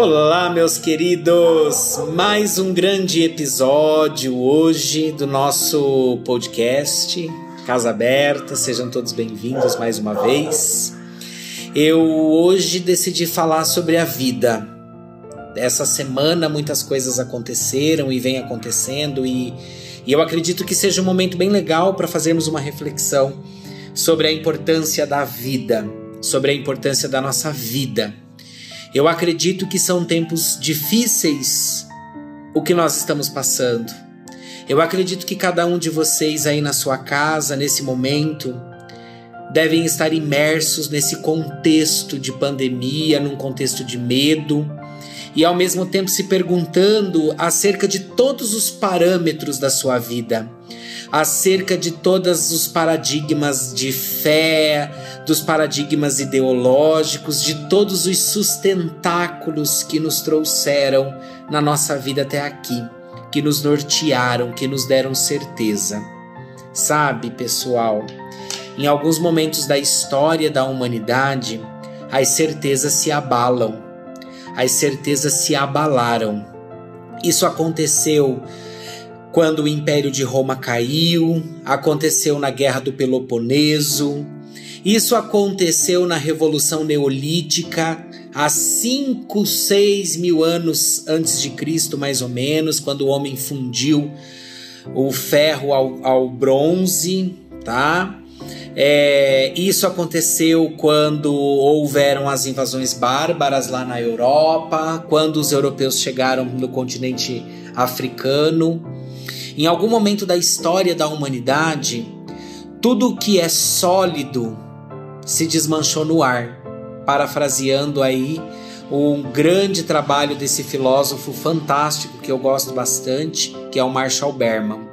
Olá, meus queridos! Mais um grande episódio hoje do nosso podcast Casa Aberta. Sejam todos bem-vindos mais uma vez. Eu hoje decidi falar sobre a vida. Essa semana muitas coisas aconteceram e vem acontecendo e, e eu acredito que seja um momento bem legal para fazermos uma reflexão sobre a importância da vida, sobre a importância da nossa vida. Eu acredito que são tempos difíceis o que nós estamos passando. Eu acredito que cada um de vocês aí na sua casa, nesse momento, devem estar imersos nesse contexto de pandemia, num contexto de medo, e ao mesmo tempo se perguntando acerca de todos os parâmetros da sua vida acerca de todos os paradigmas de fé, dos paradigmas ideológicos, de todos os sustentáculos que nos trouxeram na nossa vida até aqui, que nos nortearam, que nos deram certeza. Sabe, pessoal, em alguns momentos da história da humanidade, as certezas se abalam, as certezas se abalaram. Isso aconteceu quando o Império de Roma caiu, aconteceu na Guerra do Peloponeso, isso aconteceu na Revolução Neolítica, há 5, 6 mil anos antes de Cristo, mais ou menos, quando o homem fundiu o ferro ao, ao bronze, tá? É, isso aconteceu quando houveram as invasões bárbaras lá na Europa, quando os europeus chegaram no continente africano. Em algum momento da história da humanidade, tudo que é sólido se desmanchou no ar, parafraseando aí um grande trabalho desse filósofo fantástico que eu gosto bastante, que é o Marshall Berman.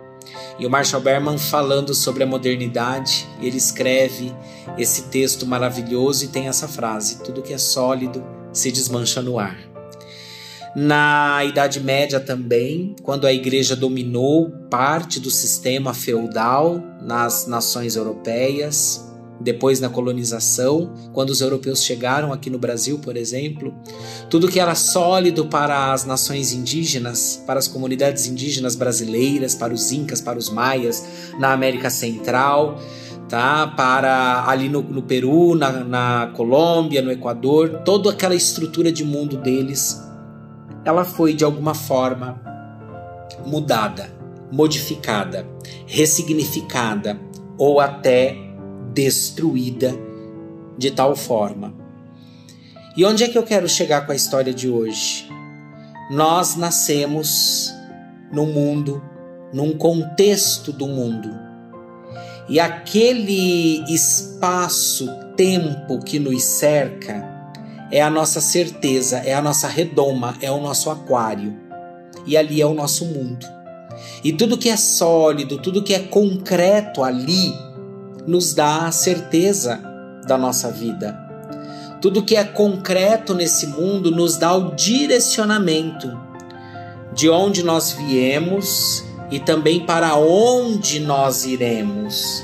E o Marshall Berman falando sobre a modernidade, ele escreve esse texto maravilhoso e tem essa frase: tudo que é sólido se desmancha no ar. Na Idade Média também, quando a igreja dominou parte do sistema feudal nas nações europeias, depois na colonização, quando os europeus chegaram aqui no Brasil, por exemplo, tudo que era sólido para as nações indígenas, para as comunidades indígenas brasileiras, para os incas, para os maias, na América Central, tá? Para ali no, no Peru, na, na Colômbia, no Equador, toda aquela estrutura de mundo deles ela foi de alguma forma mudada, modificada, ressignificada ou até destruída de tal forma. E onde é que eu quero chegar com a história de hoje? Nós nascemos num mundo, num contexto do mundo. E aquele espaço-tempo que nos cerca é a nossa certeza, é a nossa redoma, é o nosso aquário. E ali é o nosso mundo. E tudo que é sólido, tudo que é concreto ali, nos dá a certeza da nossa vida. Tudo que é concreto nesse mundo nos dá o direcionamento de onde nós viemos e também para onde nós iremos.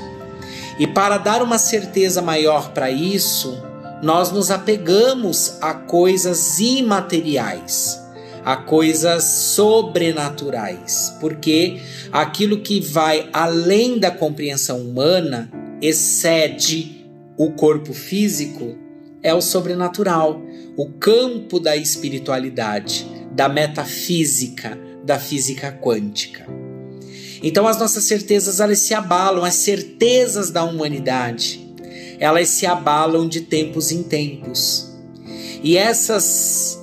E para dar uma certeza maior para isso, nós nos apegamos a coisas imateriais, a coisas sobrenaturais, porque aquilo que vai além da compreensão humana, excede o corpo físico, é o sobrenatural, o campo da espiritualidade, da metafísica, da física quântica. Então as nossas certezas elas se abalam, as certezas da humanidade elas se abalam de tempos em tempos. E essas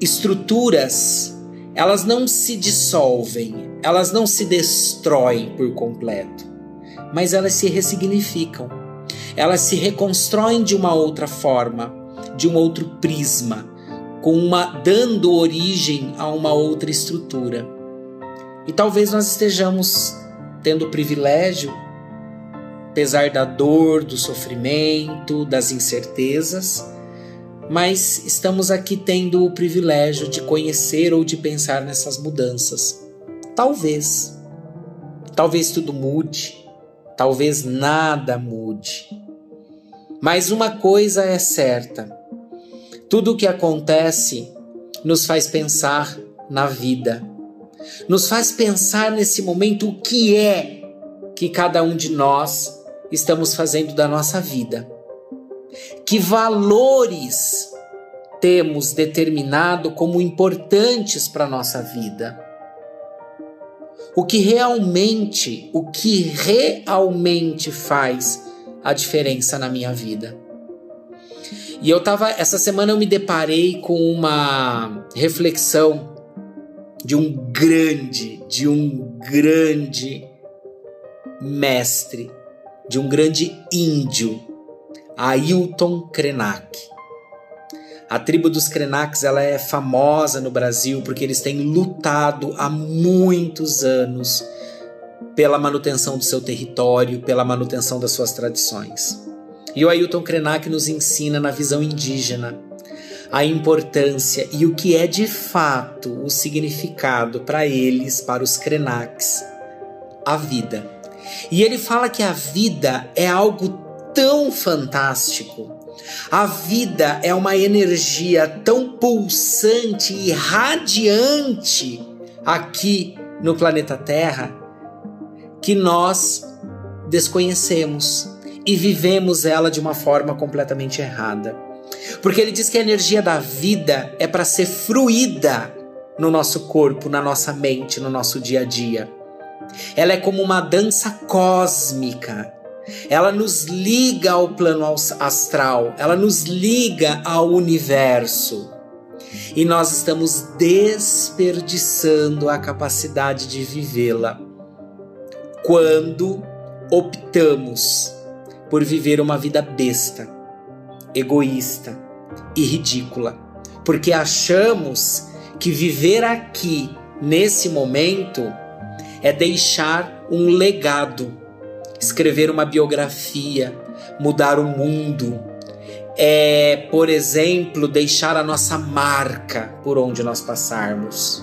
estruturas, elas não se dissolvem, elas não se destroem por completo, mas elas se ressignificam. Elas se reconstroem de uma outra forma, de um outro prisma, com uma dando origem a uma outra estrutura. E talvez nós estejamos tendo o privilégio apesar da dor, do sofrimento, das incertezas, mas estamos aqui tendo o privilégio de conhecer ou de pensar nessas mudanças. Talvez, talvez tudo mude, talvez nada mude. Mas uma coisa é certa: tudo o que acontece nos faz pensar na vida, nos faz pensar nesse momento o que é que cada um de nós estamos fazendo da nossa vida. Que valores temos determinado como importantes para a nossa vida? O que realmente, o que realmente faz a diferença na minha vida? E eu tava, essa semana eu me deparei com uma reflexão de um grande, de um grande mestre, de um grande índio, Ailton Krenak. A tribo dos Krenaks ela é famosa no Brasil porque eles têm lutado há muitos anos pela manutenção do seu território, pela manutenção das suas tradições. E o Ailton Krenak nos ensina na visão indígena a importância e o que é de fato o significado para eles, para os Krenaks, a vida. E ele fala que a vida é algo tão fantástico. A vida é uma energia tão pulsante e radiante aqui no planeta Terra que nós desconhecemos e vivemos ela de uma forma completamente errada. Porque ele diz que a energia da vida é para ser fruída no nosso corpo, na nossa mente, no nosso dia a dia. Ela é como uma dança cósmica. Ela nos liga ao plano astral, ela nos liga ao universo. E nós estamos desperdiçando a capacidade de vivê-la quando optamos por viver uma vida besta, egoísta e ridícula, porque achamos que viver aqui, nesse momento, é deixar um legado, escrever uma biografia, mudar o mundo, é, por exemplo, deixar a nossa marca por onde nós passarmos.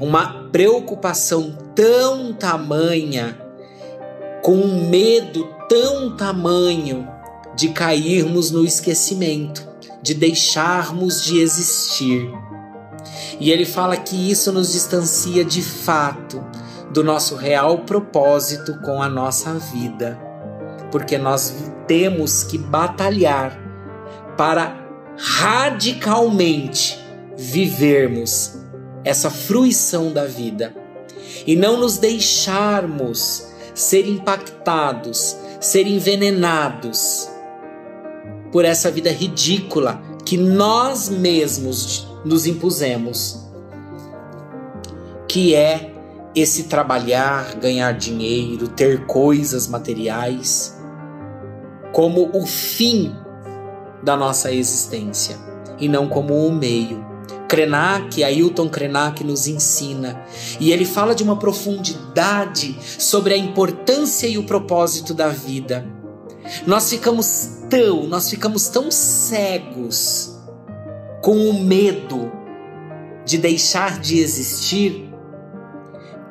Uma preocupação tão tamanha, com um medo tão tamanho de cairmos no esquecimento, de deixarmos de existir. E ele fala que isso nos distancia de fato do nosso real propósito com a nossa vida, porque nós temos que batalhar para radicalmente vivermos essa fruição da vida. E não nos deixarmos ser impactados ser envenenados por essa vida ridícula que nós mesmos nos impusemos, que é esse trabalhar, ganhar dinheiro, ter coisas materiais como o fim da nossa existência e não como o meio. Krenak, Ailton Krenak nos ensina. E ele fala de uma profundidade sobre a importância e o propósito da vida. Nós ficamos tão, nós ficamos tão cegos com o medo de deixar de existir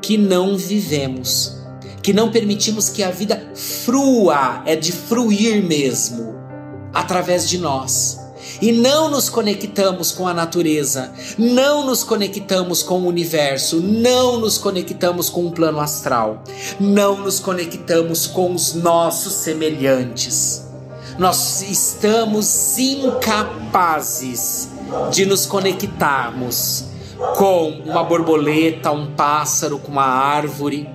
que não vivemos, que não permitimos que a vida frua, é de fruir mesmo, através de nós e não nos conectamos com a natureza, não nos conectamos com o universo, não nos conectamos com o plano astral, não nos conectamos com os nossos semelhantes. Nós estamos incapazes de nos conectarmos com uma borboleta, um pássaro, com uma árvore.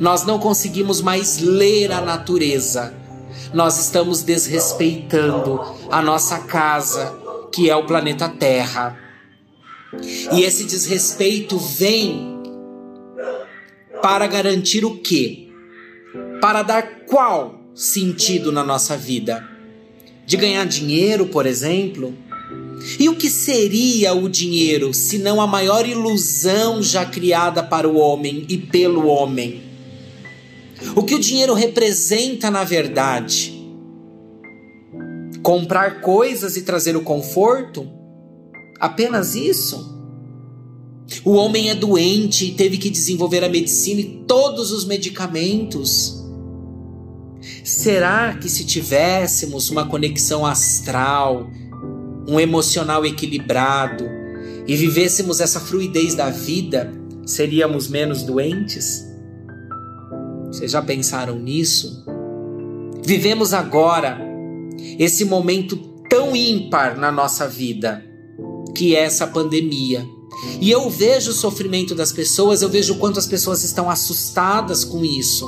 Nós não conseguimos mais ler a natureza nós estamos desrespeitando a nossa casa, que é o planeta Terra. E esse desrespeito vem para garantir o quê? Para dar qual sentido na nossa vida? De ganhar dinheiro, por exemplo? E o que seria o dinheiro se não a maior ilusão já criada para o homem e pelo homem? O que o dinheiro representa na verdade? Comprar coisas e trazer o conforto? Apenas isso? O homem é doente e teve que desenvolver a medicina e todos os medicamentos. Será que se tivéssemos uma conexão astral, um emocional equilibrado e vivêssemos essa fluidez da vida, seríamos menos doentes? Vocês já pensaram nisso? Vivemos agora esse momento tão ímpar na nossa vida, que é essa pandemia. E eu vejo o sofrimento das pessoas, eu vejo o quanto as pessoas estão assustadas com isso.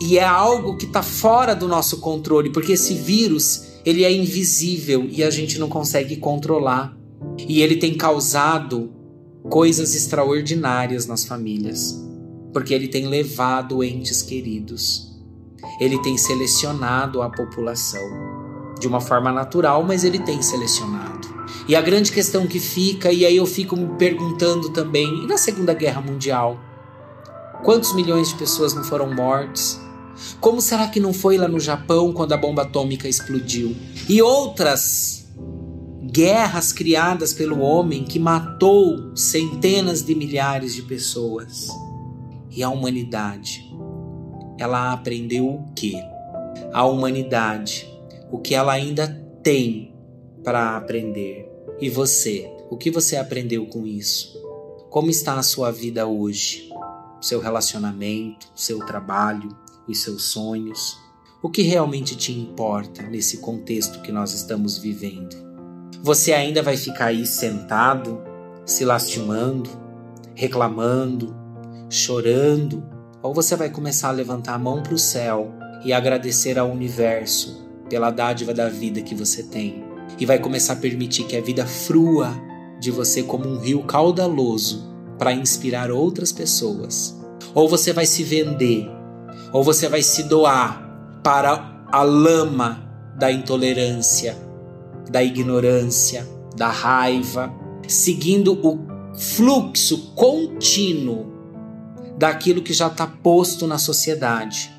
E é algo que está fora do nosso controle, porque esse vírus ele é invisível e a gente não consegue controlar. E ele tem causado coisas extraordinárias nas famílias, porque ele tem levado entes queridos. Ele tem selecionado a população de uma forma natural, mas ele tem selecionado. E a grande questão que fica, e aí eu fico me perguntando também, e na Segunda Guerra Mundial? Quantos milhões de pessoas não foram mortas? Como será que não foi lá no Japão quando a bomba atômica explodiu? E outras guerras criadas pelo homem que matou centenas de milhares de pessoas. E a humanidade, ela aprendeu o quê? A humanidade, o que ela ainda tem para aprender. E você, o que você aprendeu com isso? Como está a sua vida hoje? Seu relacionamento, seu trabalho, os seus sonhos? O que realmente te importa nesse contexto que nós estamos vivendo? Você ainda vai ficar aí sentado, se lastimando, reclamando, chorando? Ou você vai começar a levantar a mão para o céu e agradecer ao universo pela dádiva da vida que você tem? E vai começar a permitir que a vida frua de você como um rio caudaloso para inspirar outras pessoas? Ou você vai se vender ou você vai se doar para a lama da intolerância, da ignorância, da raiva, seguindo o fluxo contínuo daquilo que já está posto na sociedade,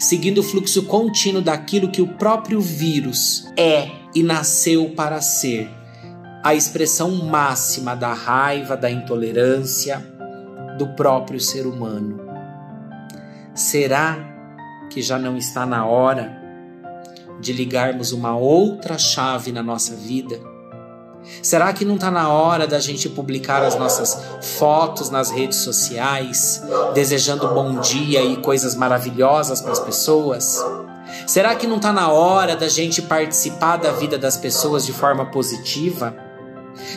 seguindo o fluxo contínuo daquilo que o próprio vírus é e nasceu para ser a expressão máxima da raiva, da intolerância do próprio ser humano. Será que já não está na hora de ligarmos uma outra chave na nossa vida? Será que não está na hora da gente publicar as nossas fotos nas redes sociais, desejando bom dia e coisas maravilhosas para as pessoas? Será que não está na hora da gente participar da vida das pessoas de forma positiva?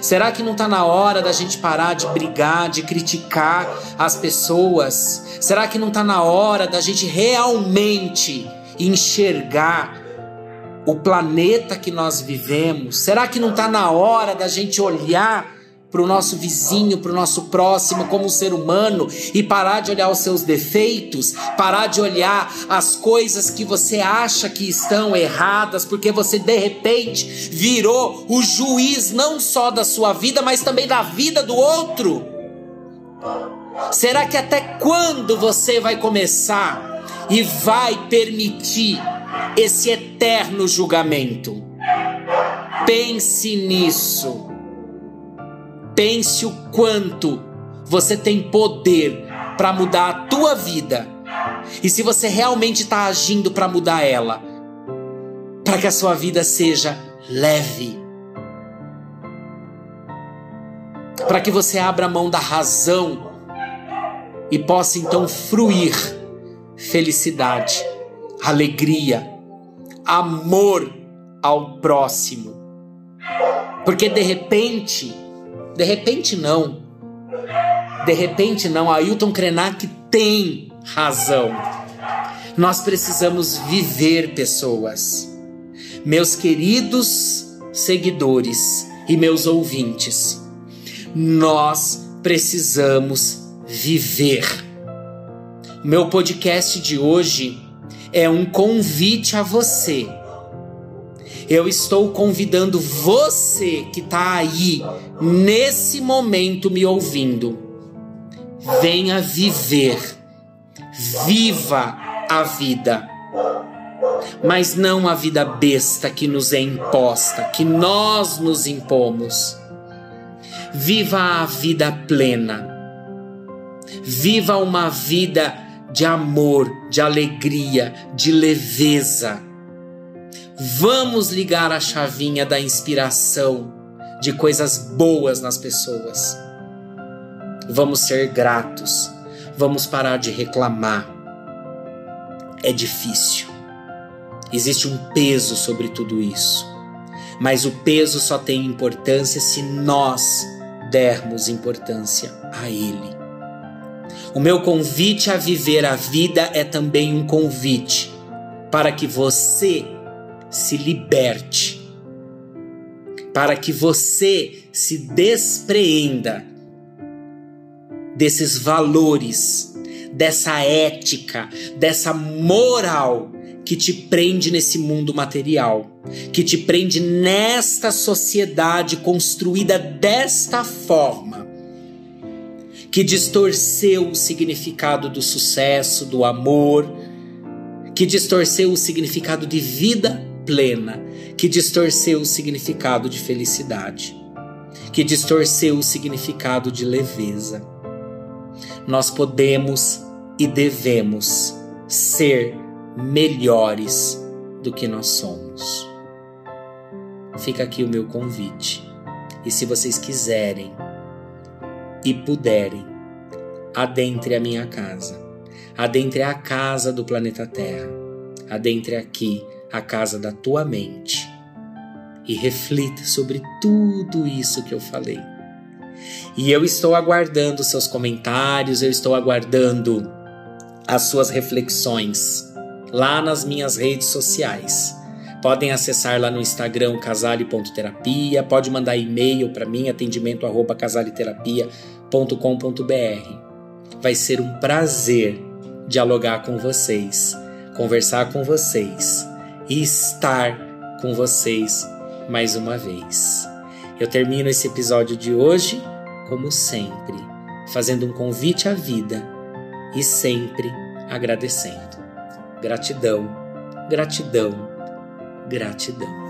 Será que não está na hora da gente parar de brigar, de criticar as pessoas? Será que não está na hora da gente realmente enxergar o planeta que nós vivemos? Será que não está na hora da gente olhar para o nosso vizinho, para o nosso próximo como ser humano e parar de olhar os seus defeitos, parar de olhar as coisas que você acha que estão erradas, porque você de repente virou o juiz não só da sua vida, mas também da vida do outro. Será que até quando você vai começar e vai permitir esse eterno julgamento? Pense nisso. Pense o quanto você tem poder para mudar a tua vida. E se você realmente está agindo para mudar ela, para que a sua vida seja leve. Para que você abra mão da razão e possa então fruir felicidade, alegria, amor ao próximo. Porque de repente, de repente não. De repente não. Ailton Krenak tem razão. Nós precisamos viver pessoas. Meus queridos seguidores e meus ouvintes, nós precisamos viver. Meu podcast de hoje é um convite a você eu estou convidando você que está aí, nesse momento me ouvindo. Venha viver. Viva a vida. Mas não a vida besta que nos é imposta, que nós nos impomos. Viva a vida plena. Viva uma vida de amor, de alegria, de leveza Vamos ligar a chavinha da inspiração, de coisas boas nas pessoas. Vamos ser gratos. Vamos parar de reclamar. É difícil. Existe um peso sobre tudo isso. Mas o peso só tem importância se nós dermos importância a ele. O meu convite a viver a vida é também um convite para que você se liberte, para que você se despreenda desses valores, dessa ética, dessa moral que te prende nesse mundo material, que te prende nesta sociedade construída desta forma, que distorceu o significado do sucesso, do amor, que distorceu o significado de vida plena, que distorceu o significado de felicidade, que distorceu o significado de leveza. Nós podemos e devemos ser melhores do que nós somos. Fica aqui o meu convite. E se vocês quiserem e puderem, adentre a minha casa, adentre a casa do planeta Terra, adentre aqui a casa da tua mente e reflita sobre tudo isso que eu falei. E eu estou aguardando seus comentários, eu estou aguardando as suas reflexões lá nas minhas redes sociais. Podem acessar lá no Instagram casale.terapia, pode mandar e-mail para mim atendimento arroba casaleterapia.com.br. Vai ser um prazer dialogar com vocês, conversar com vocês e estar com vocês mais uma vez. Eu termino esse episódio de hoje, como sempre, fazendo um convite à vida e sempre agradecendo. Gratidão, gratidão, gratidão.